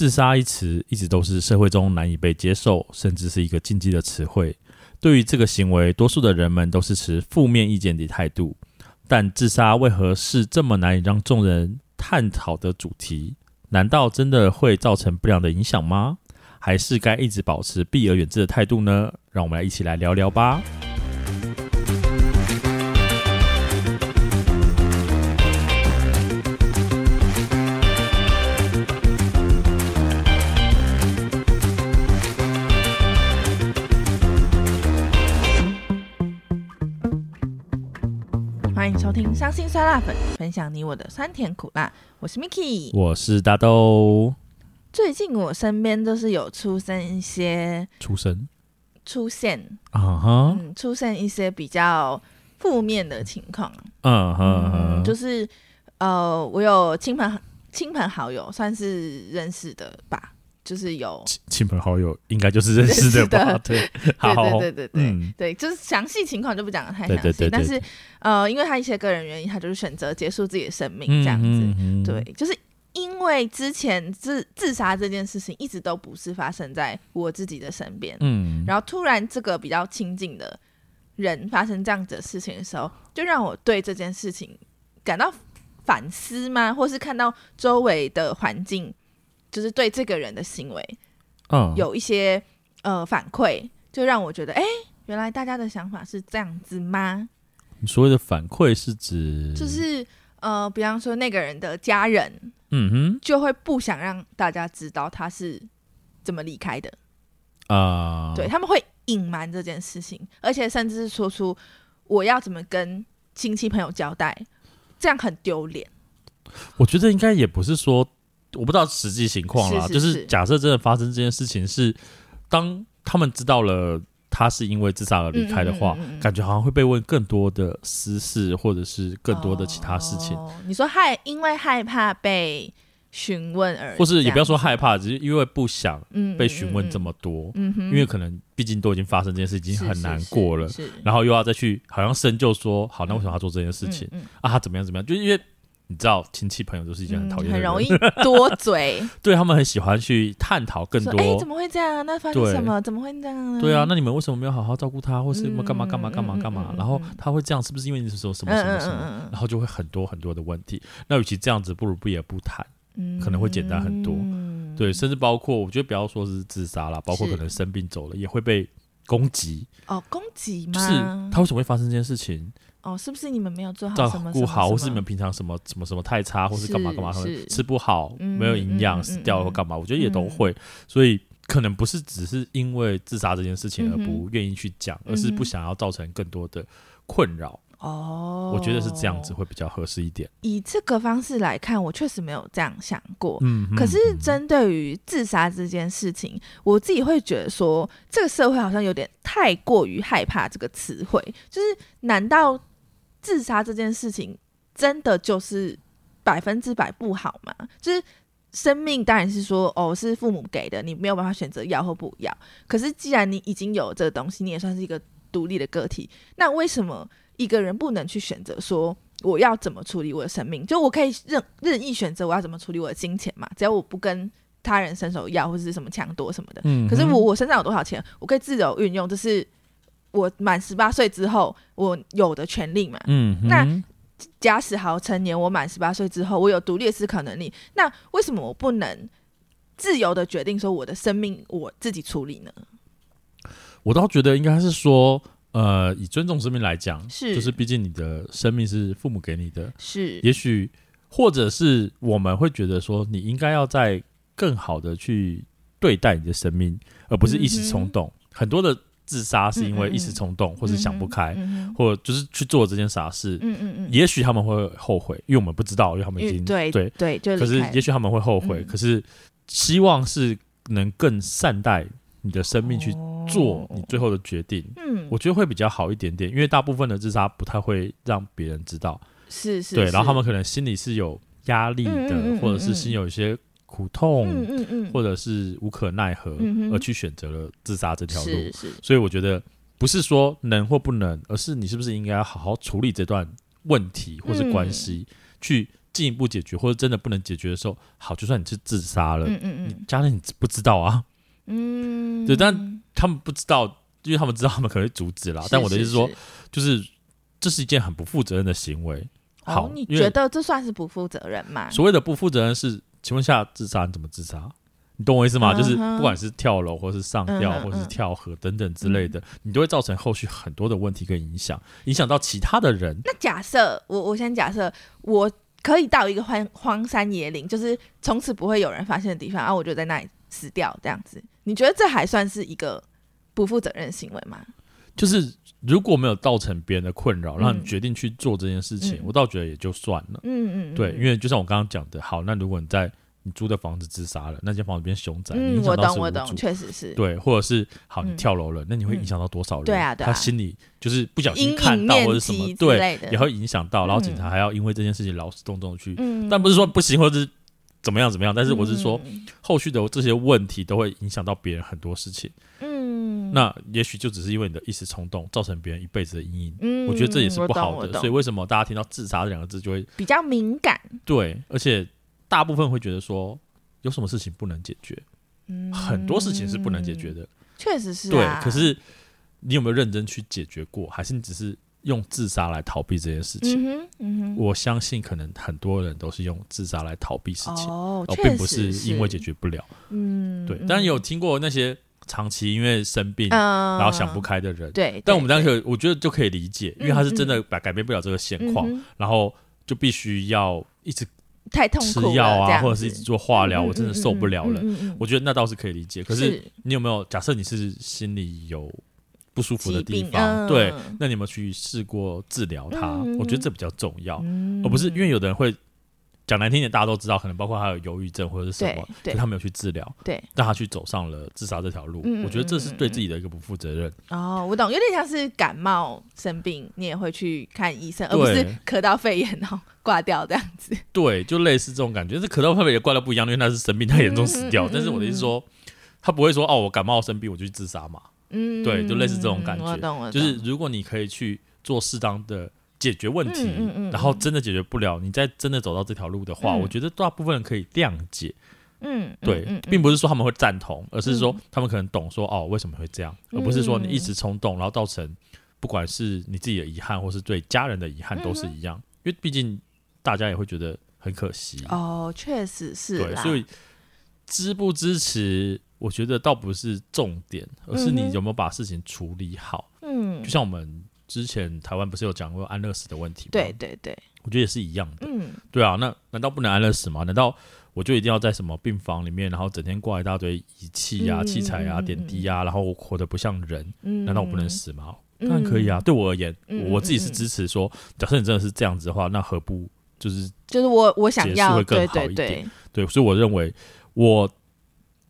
自杀一词一直都是社会中难以被接受，甚至是一个禁忌的词汇。对于这个行为，多数的人们都是持负面意见的态度。但自杀为何是这么难以让众人探讨的主题？难道真的会造成不良的影响吗？还是该一直保持避而远之的态度呢？让我们来一起来聊聊吧。欢迎收听伤心酸辣粉，分享你我的酸甜苦辣。我是 Miki，我是大豆。最近我身边都是有出生一些出生出现啊哈，嗯，出现一些比较负面的情况。嗯哼，嗯，就是呃，我有亲朋亲朋好友，算是认识的吧。就是有亲朋好友，应该就是认识的吧？对，好，对对对对对、嗯、对，就是详细情况就不讲得太详细。但是呃，因为他一些个人原因，他就是选择结束自己的生命这样子。嗯嗯嗯、对，就是因为之前自自杀这件事情一直都不是发生在我自己的身边。嗯，然后突然这个比较亲近的人发生这样子的事情的时候，就让我对这件事情感到反思吗？或是看到周围的环境。就是对这个人的行为，嗯，有一些呃反馈，就让我觉得，哎，原来大家的想法是这样子吗？你所谓的反馈是指，就是呃，比方说那个人的家人，嗯哼，就会不想让大家知道他是怎么离开的啊，对，他们会隐瞒这件事情，而且甚至是说出我要怎么跟亲戚朋友交代，这样很丢脸。我觉得应该也不是说。我不知道实际情况啦，是是是，就是假设真的发生这件事情是，当他们知道了他是因为自杀而离开的话，嗯嗯嗯嗯，感觉好像会被问更多的私事，或者是更多的其他事情。哦、你说害，因为害怕被询问而，或是也不要说害怕，只是因为不想被询问这么多，嗯嗯，因为可能毕竟都已经发生这件事，已经很难过了，然后又要再去好像深究说，好，那为什么他做这件事情？啊，他怎么样怎么样？就因为。你知道亲戚朋友都是一件很讨厌，嗯，很容易多嘴，对他们很喜欢去探讨更多。哎，怎么会这样？那发生什么？怎么会这样呢？对啊，那你们为什么没有好好照顾他，或是干嘛干嘛干嘛干嘛，嗯？然后他会这样，是不是因为你说什么什么什么？然后就会很多很多的问题。那与其这样子，不如不也不谈，嗯，可能会简单很多。对，甚至包括我觉得不要说是自杀了，包括可能生病走了也会被攻击。哦，攻击吗？就是他为什么会发生这件事情？哦，是不是你们没有做好照顾好，或是你们平常什么什么什么太差，或是干嘛干嘛，他们吃不好，嗯、没有营养、嗯，死掉或干嘛、嗯？我觉得也都会、嗯，所以可能不是只是因为自杀这件事情而不愿意去讲、嗯，而是不想要造成更多的困扰。哦，我觉得是这样子会比较合适一点。以这个方式来看，我确实没有这样想过。嗯，可是针对于自杀这件事情、嗯，我自己会觉得说，这个社会好像有点太过于害怕这个词汇，就是难道？自杀这件事情真的就是百分之百不好吗？就是生命当然是说哦，是父母给的，你没有办法选择要或不要。可是既然你已经有这个东西，你也算是一个独立的个体，那为什么一个人不能去选择说我要怎么处理我的生命？就我可以任任意选择我要怎么处理我的金钱嘛？只要我不跟他人伸手要或者是什么抢夺什么的。嗯。可是我我身上有多少钱，我可以自由运用，这是。我满十八岁之后，我有的权利嘛。嗯，那假使好成年，我满十八岁之后，我有独立的思考能力，那为什么我不能自由的决定说我的生命我自己处理呢？我倒觉得应该是说，呃，以尊重生命来讲，是，就是毕竟你的生命是父母给你的，是，也许或者是我们会觉得说，你应该要在更好的去对待你的生命，而不是一时冲动，嗯，很多的。自杀是因为一时冲动，或是想不开，或者就是去做这件傻事。嗯嗯嗯，也许他们会后悔，因为我们不知道，因为他们已经对对对，可是也许他们会后悔，嗯，可是希望是能更善待你的生命，去做你最后的决定。嗯，我觉得会比较好一点点，因为大部分的自杀不太会让别人知道。是是，对，然后他们可能心里是有压力的，嗯嗯嗯嗯，或者是心有一些。苦痛，嗯嗯嗯，或者是无可奈何，而去选择了自杀这条路。是是，所以我觉得不是说能或不能，而是你是不是应该要好好处理这段问题或是关系，去进一步解决，或者真的不能解决的时候，好，就算你是自杀了，嗯嗯嗯，你家人你不知道啊，嗯，对，但他们不知道，因为他们知道他们可能会阻止啦。但我的意思是说，就是这是一件很不负责任的行为。好，哦，你觉得这算是不负责任吗？所谓的不负责任是，请问下自杀你怎么自杀？你懂我意思吗？嗯、就是不管是跳楼，或是上吊，嗯、或是跳河等等之类的，嗯、你都会造成后续很多的问题跟影响，影响到其他的人。那假设我，我先假设我可以到一个荒荒山野岭，就是从此不会有人发现的地方，然、啊、后我就在那里死掉，这样子，你觉得这还算是一个不负责任的行为吗？就是如果没有造成别人的困扰，让你决定去做这件事情，嗯、我倒觉得也就算了。嗯嗯，对，因为就像我刚刚讲的，好，那如果你在你租的房子自杀了，那间房子变凶宅，嗯，我懂，我懂，确实是。对，或者是好，你跳楼了，嗯、那你会影响到多少人？对啊，对啊，他心里就是不小心看到或者什么，对，也会影响到，然后警察还要因为这件事情劳师动众去，嗯、但不是说不行，或者是怎么样怎么样，但是我是说，嗯、后续的这些问题都会影响到别人很多事情。嗯，那也许就只是因为你的一时冲动，造成别人一辈子的阴影。嗯，我觉得这也是不好的。所以为什么大家听到自杀这两个字就会比较敏感？对，而且大部分会觉得说。有什么事情不能解决？嗯，很多事情是不能解决的，确实是、啊。对，可是你有没有认真去解决过？还是你只是用自杀来逃避这件事情？嗯嗯、我相信可能很多人都是用自杀来逃避事情，哦，而并不是因为解决不了。嗯，对。当然有听过那些长期因为生病、嗯、然后想不开的人，对。但我们当然可，我觉得就可以理解，因为他是真的改改变不了这个现况，嗯、然后就必须要一直。太痛苦，吃药啊，或者是一直做化疗，我真的受不了了。我觉得那倒是可以理解。可是你有没有假设你是心里有不舒服的地方？对，那你有没有去试过治疗它？我觉得这比较重要，而不是因为有的人会讲难听点，大家都知道，可能包括他有忧郁症或者是什么，对，他没有去治疗，对，让他去走上了自杀这条路。我觉得这是对自己的一个不负责任。哦，我懂，有点像是感冒生病，你也会去看医生，而不是咳到肺炎哦。挂掉这样子，对，就类似这种感觉。是咳到特别也挂掉不一样，因为那是生病太严重死掉。嗯、但是我的意思说，他不会说哦，我感冒生病我就去自杀嘛。嗯，对，就类似这种感觉。就是如果你可以去做适当的解决问题，嗯嗯嗯、然后真的解决不了，你再真的走到这条路的话，嗯、我觉得大部分人可以谅解。嗯，对，并不是说他们会赞同，而是说他们可能懂说哦为什么会这样，而不是说你一时冲动，然后造成不管是你自己的遗憾，或是对家人的遗憾，都是一样。因为毕竟。大家也会觉得很可惜哦，确实是。对，所以支不支持，我觉得倒不是重点，而是你有没有把事情处理好。嗯，就像我们之前台湾不是有讲过安乐死的问题吗？对对对，我觉得也是一样的。嗯，对啊，那难道不能安乐死吗？难道我就一定要在什么病房里面，然后整天挂一大堆仪器啊、器材啊、点滴啊，然后我活得不像人？难道我不能死吗？当然可以啊。对我而言，我自己是支持说，假设你真的是这样子的话，那何不？就是就是我我想要会更好一点，对，对，对，对，所以我认为我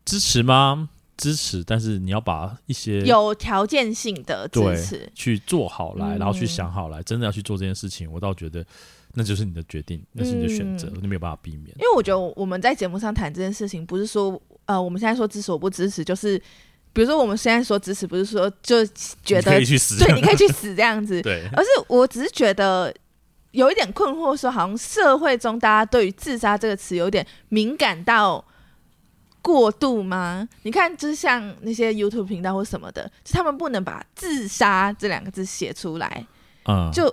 支持吗？支持，但是你要把一些有条件性的支持。去做好来，嗯、然后去想好来，真的要去做这件事情，我倒觉得那就是你的决定，那是你的选择，嗯、你没有办法避免。因为我觉得我们在节目上谈这件事情，不是说呃我们现在说支持我不支持，就是比如说我们现在说支持，不是说就觉得可以去死，对，你可以去死这样子，对，而是我只是觉得。有一点困惑，说好像社会中大家对于自杀这个词有点敏感到过度吗？你看，就是像那些 YouTube 频道或什么的，就他们不能把“自杀”这两个字写出来，嗯，就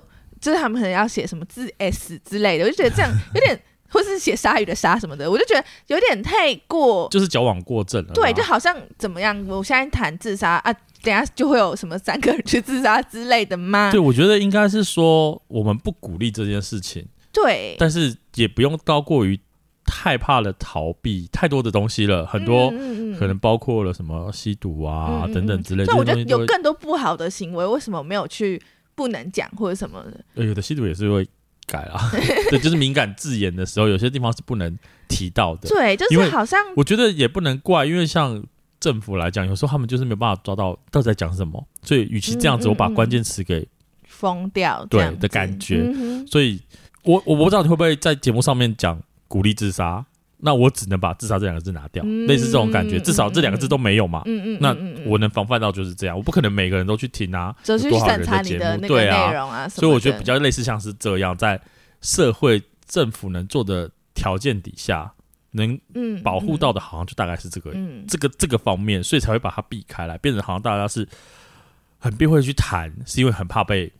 就是他们可能要写什么自 S 之类的，我就觉得这样 有点，或是写鲨鱼的“鲨”什么的，我就觉得有点太过，就是矫枉过正了。对，就好像怎么样？我现在谈自杀啊。等下就会有什么三个人去自杀之类的吗？对，我觉得应该是说我们不鼓励这件事情。对，但是也不用高过于害怕了逃避太多的东西了，很多可能包括了什么吸毒啊、嗯、等等之类的。所以我觉得有更多不好的行为，为什么没有去不能讲或者什么的？有的吸毒也是会改啊，对，就是敏感字眼的时候，有些地方是不能提到的。对，就是好像我觉得也不能怪，因为像。政府来讲，有时候他们就是没有办法抓到到底在讲什么，所以与其这样子，我把关键词给封掉，对的感觉。所以，我我不知道你会不会在节目上面讲鼓励自杀，那我只能把自杀这两个字拿掉，类似这种感觉，至少这两个字都没有嘛。嗯嗯，那我能防范到就是这样，我不可能每个人都去听啊，就去审查你的那个内容啊。所以我觉得比较类似像是这样，在社会政府能做的条件底下，能嗯保护到的，好像就大概是这个、嗯这个这个方面，所以才会把它避开来，变成好像大家是很避讳去谈，是因为很怕被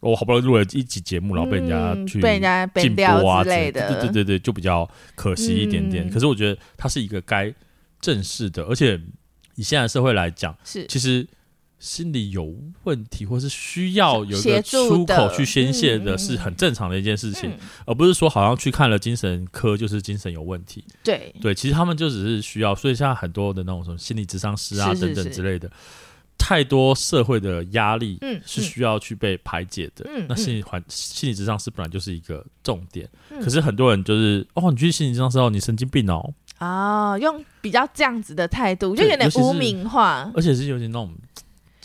我、哦、好不容易录了一集节目，然后被人家去、嗯、被人家禁播啊之类的，对对对对，就比较可惜一点点。嗯、可是我觉得它是一个该正视的，而且以现在社会来讲，是其实。心理有问题，或是需要有一个出口去宣泄的，是很正常的一件事情，而不是说好像去看了精神科就是精神有问题。对对，其实他们就只是需要，所以现在很多的那种什么心理咨商师啊等等之类的，是是是太多社会的压力是需要去被排解的。嗯嗯、那心理环心理智商是本来就是一个重点，嗯、可是很多人就是哦，你去心理智商师哦，你神经病哦，哦，用比较这样子的态度，就有点污名化，而且是有点那种。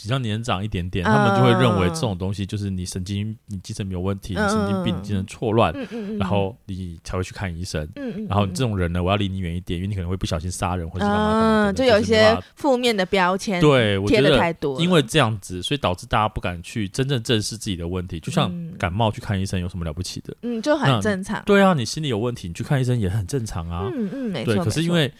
比较年长一点点，他们就会认为这种东西就是你神经、你精神没有问题，你神经病、你精神错乱，然后你才会去看医生。然后这种人呢，我要离你远一点，因为你可能会不小心杀人或者干嘛干嘛。就有一些负面的标签，对，我觉得太多。因为这样子，所以导致大家不敢去真正正视自己的问题。就像感冒去看医生有什么了不起的？嗯，就很正常。对啊，你心里有问题，你去看医生也很正常啊。嗯嗯，没错。对，可是因为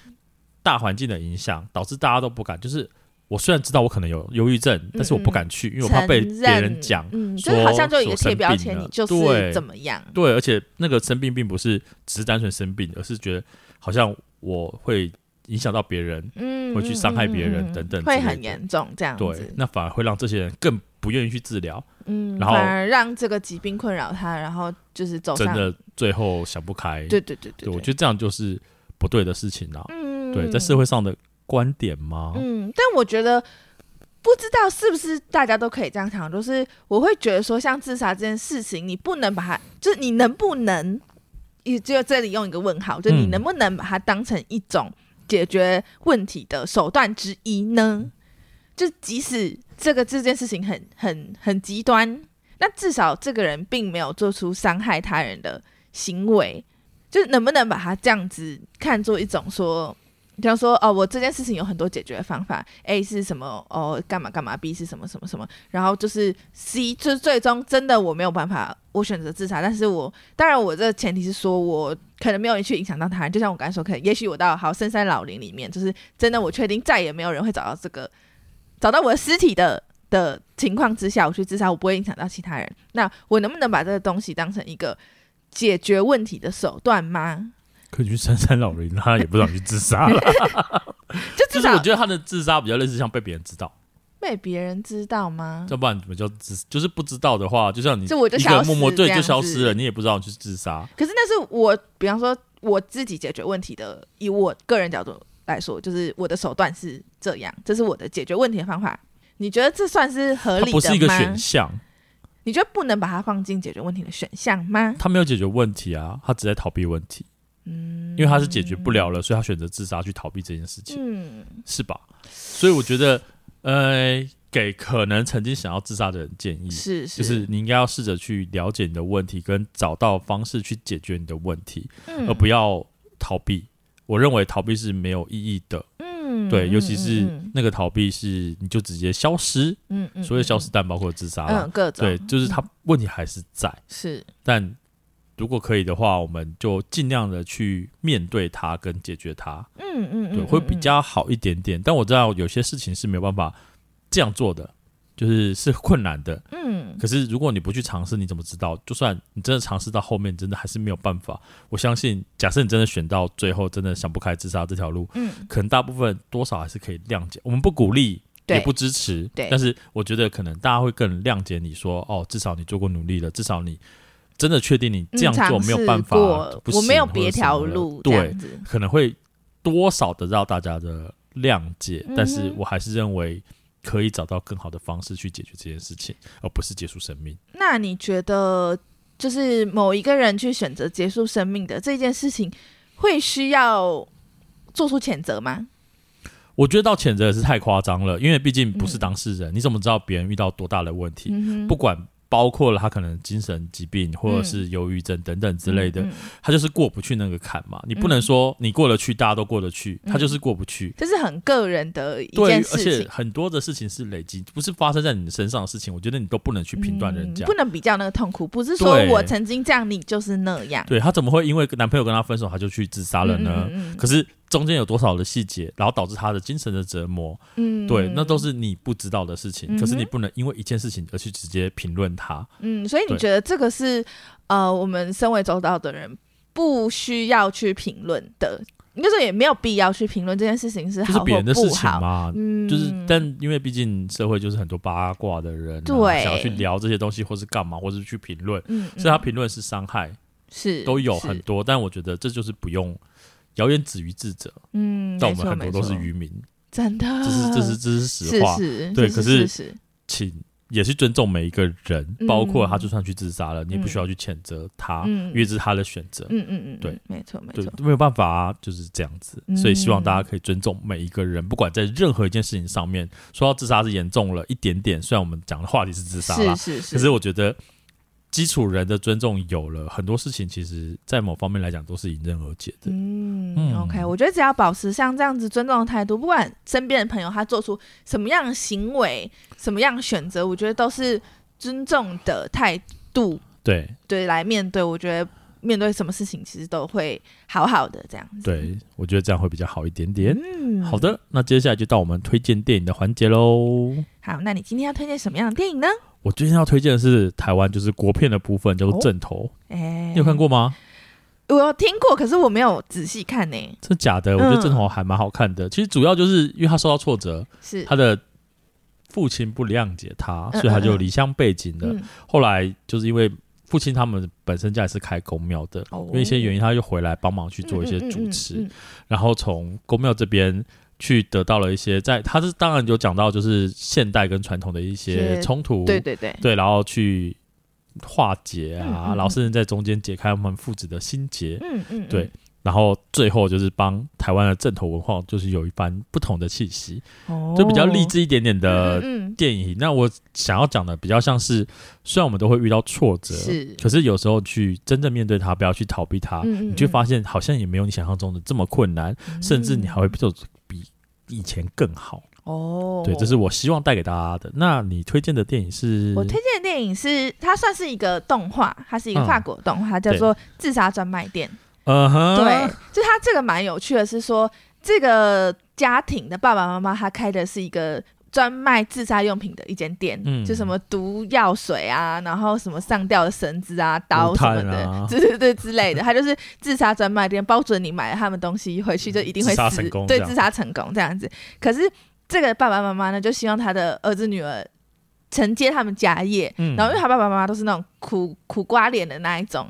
大环境的影响，导致大家都不敢，就是。我虽然知道我可能有忧郁症，但是我不敢去，因为我怕被别人讲，嗯，就好像就有一个贴标签，你就是怎么样？对，而且那个生病并不是只是单纯生病，而是觉得好像我会影响到别人，嗯，会去伤害别人等等，会很严重这样子。对，那反而会让这些人更不愿意去治疗，嗯，然后反而让这个疾病困扰他，然后就是走上真的最后想不开。对对对对，我觉得这样就是不对的事情了。嗯，对，在社会上的。观点吗？嗯，但我觉得不知道是不是大家都可以这样想，就是我会觉得说，像自杀这件事情，你不能把它，就是你能不能，也只有这里用一个问号，就你能不能把它当成一种解决问题的手段之一呢？就即使这个这件事情很很很极端，那至少这个人并没有做出伤害他人的行为，就是能不能把它这样子看作一种说。比方说，哦，我这件事情有很多解决方法，A 是什么？哦，干嘛干嘛？B 是什么什么什么？然后就是 C，就是最终真的我没有办法，我选择自杀。但是我当然，我这个前提是说我可能没有人去影响到他人。就像我刚才说，可能也许我到好深山老林里面，就是真的我确定再也没有人会找到这个找到我的尸体的的情况之下，我去自杀，我不会影响到其他人。那我能不能把这个东西当成一个解决问题的手段吗？可以去深山老林，他也不想去自杀了。就就是我觉得他的自杀比较类似像被别人知道，被别人知道吗？要不然怎么叫自？就是不知道的话，就像你一个默默对就消失了，你也不知道你去自杀。可是那是我，比方说我自己解决问题的，以我个人角度来说，就是我的手段是这样，这是我的解决问题的方法。你觉得这算是合理的吗？不是一个选项。你觉得不能把它放进解决问题的选项吗？他没有解决问题啊，他只在逃避问题。嗯，因为他是解决不了了，所以他选择自杀去逃避这件事情，嗯，是吧？所以我觉得，呃，给可能曾经想要自杀的人建议是，是，就是你应该要试着去了解你的问题，跟找到方式去解决你的问题，嗯，而不要逃避。我认为逃避是没有意义的，嗯，对，尤其是那个逃避是你就直接消失，嗯嗯，所谓消失，但包括自杀了，嗯，各种，对，就是他问题还是在，是，但。如果可以的话，我们就尽量的去面对它跟解决它。嗯嗯，对，会比较好一点点。但我知道有些事情是没有办法这样做的，就是是困难的。嗯，可是如果你不去尝试，你怎么知道？就算你真的尝试到后面，真的还是没有办法。我相信，假设你真的选到最后，真的想不开自杀这条路，嗯，可能大部分多少还是可以谅解。我们不鼓励，也不支持，对。但是我觉得可能大家会更谅解你说，哦，至少你做过努力了，至少你。真的确定你这样做没有办法，我没有别条路，对，可能会多少得到大家的谅解，但是我还是认为可以找到更好的方式去解决这件事情，而不是结束生命。那你觉得，就是某一个人去选择结束生命的这件事情，会需要做出谴责吗？我觉得到谴责也是太夸张了，因为毕竟不是当事人，你怎么知道别人遇到多大的问题？不管。包括了他可能精神疾病或者是忧郁症等等之类的，他就是过不去那个坎嘛。你不能说你过得去，大家都过得去，他就是过不去。这是很个人的一件事情，对，而且很多的事情是累积，不是发生在你身上的事情。我觉得你都不能去评断人家，嗯，不能比较那个痛苦，不是说我曾经这样，你就是那样。对，他怎么会因为男朋友跟他分手，他就去自杀了呢？可是。中间有多少的细节，然后导致他的精神的折磨，嗯，对，那都是你不知道的事情。嗯、可是你不能因为一件事情而去直接评论他，嗯，所以你觉得这个是呃，我们身为周到的人不需要去评论的，应该说也没有必要去评论这件事情是好或不好，就是别人的事情嘛，嗯，就是但因为毕竟社会就是很多八卦的人、啊，对，想要去聊这些东西，或是干嘛，或是去评论，嗯，所以他评论是伤害，是都有很多，但我觉得这就是不用。谣言止于智者，嗯，但我们很多都是愚民，真的，这是这是这是实话，是是对。是是是可是，请也是尊重每一个人，嗯、包括他就算去自杀了，嗯、你也不需要去谴责他，嗯、因为这是他的选择，嗯嗯嗯，对，没错没错，没有办法啊，就是这样子。所以希望大家可以尊重每一个人，不管在任何一件事情上面，说到自杀是严重了一点点，虽然我们讲的话题是自杀啦，是是是，可是我觉得。基础人的尊重有了，很多事情其实，在某方面来讲都是迎刃而解的。嗯，嗯，OK，我觉得只要保持像这样子尊重的态度，不管身边的朋友他做出什么样的行为、什么样的选择，我觉得都是尊重的态度。对对，来面对，我觉得面对什么事情，其实都会好好的这样子。对，我觉得这样会比较好一点点。嗯，好的，那接下来就到我们推荐电影的环节喽。好，那你今天要推荐什么样的电影呢？我最近要推荐的是台湾，就是国片的部分，叫做《正头》。你有看过吗？我有听过，可是我没有仔细看呢、欸。真假的？我觉得《正头》还蛮好看的。嗯、其实主要就是因为他受到挫折，是他的父亲不谅解他，所以他就离乡背井了。嗯嗯嗯、后来就是因为父亲他们本身家也是开公庙的，哦、因为一些原因，他就回来帮忙去做一些主持，然后从公庙这边。去得到了一些，在他是当然有讲到，就是现代跟传统的一些冲突，对对对，对，然后去化解啊，嗯嗯、然后甚至在中间解开我们父子的心结，嗯嗯，对，然后最后就是帮台湾的正统文化，就是有一番不同的气息，哦，就比较励志一点点的电影。嗯。嗯、那我想要讲的比较像是，虽然我们都会遇到挫折，是，可是有时候去真正面对它，不要去逃避它，你就发现好像也没有你想象中的这么困难，嗯、甚至你还会做。以前更好哦，对，这是我希望带给大家的。那你推荐的电影是？我推荐的电影是，它算是一个动画，它是一个法国动画，嗯、叫做《自杀专卖店》。嗯哼，对，就它这个蛮有趣的，是说这个家庭的爸爸妈妈，他开的是一个。专卖自杀用品的一间店，嗯、就什么毒药水啊，然后什么上吊的绳子啊、刀什么的，对对对之类的，他就是自杀专卖店，包准你买了他们东西回去就一定会死，嗯、对，自杀成功这样子。可是这个爸爸妈妈呢，就希望他的儿子女儿承接他们家业，嗯、然后因为他爸爸妈妈都是那种苦苦瓜脸的那一种。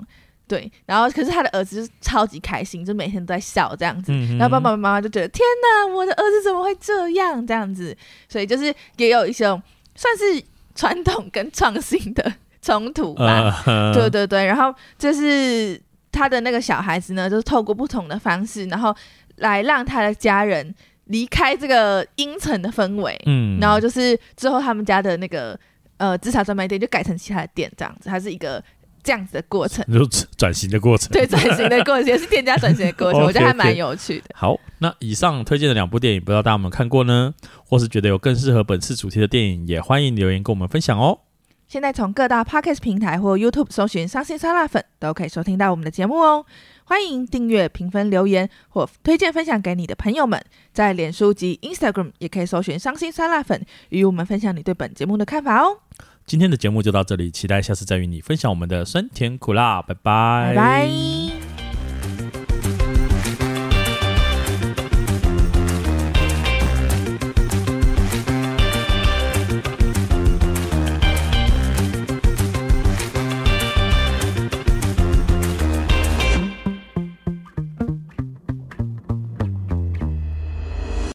对，然后可是他的儿子就是超级开心，就每天都在笑这样子。嗯、然后爸爸妈妈就觉得天哪，我的儿子怎么会这样这样子？所以就是也有一种算是传统跟创新的冲突吧。Uh. 对对对，然后就是他的那个小孩子呢，就是透过不同的方式，然后来让他的家人离开这个阴沉的氛围。嗯，然后就是之后他们家的那个呃自杀专卖店就改成其他的店这样子，它是一个。这样子的过程，就转型的过程，对，转型的过程 也是店家转型的过程，okay, 我觉得还蛮有趣的。好，那以上推荐的两部电影，不知道大家有没有看过呢？或是觉得有更适合本次主题的电影，也欢迎留言跟我们分享哦。现在从各大 Podcast 平台或 YouTube 搜寻“伤心酸辣粉”，都可以收听到我们的节目哦。欢迎订阅、评分、留言或推荐分享给你的朋友们。在脸书及 Instagram 也可以搜寻“伤心酸辣粉”，与我们分享你对本节目的看法哦。今天的节目就到这里，期待下次再与你分享我们的酸甜苦辣，拜拜。